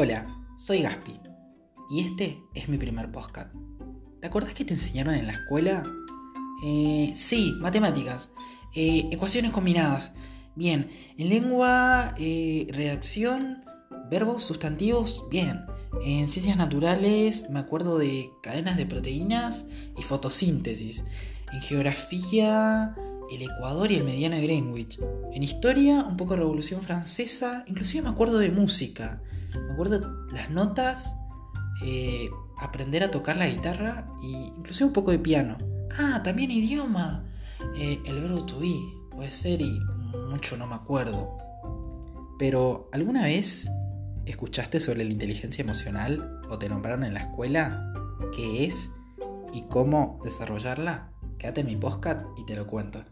Hola, soy Gaspi y este es mi primer podcast. ¿Te acuerdas que te enseñaron en la escuela? Eh, sí, matemáticas, eh, ecuaciones combinadas. Bien, en lengua, eh, redacción, verbos, sustantivos, bien. En ciencias naturales me acuerdo de cadenas de proteínas y fotosíntesis. En geografía, el Ecuador y el mediano de Greenwich. En historia, un poco de Revolución Francesa. Inclusive me acuerdo de música. Me acuerdo las notas, eh, aprender a tocar la guitarra e inclusive un poco de piano. Ah, también idioma. Eh, el verbo to be, puede ser y mucho no me acuerdo. Pero, ¿alguna vez escuchaste sobre la inteligencia emocional o te nombraron en la escuela qué es y cómo desarrollarla? Quédate en mi podcast y te lo cuento.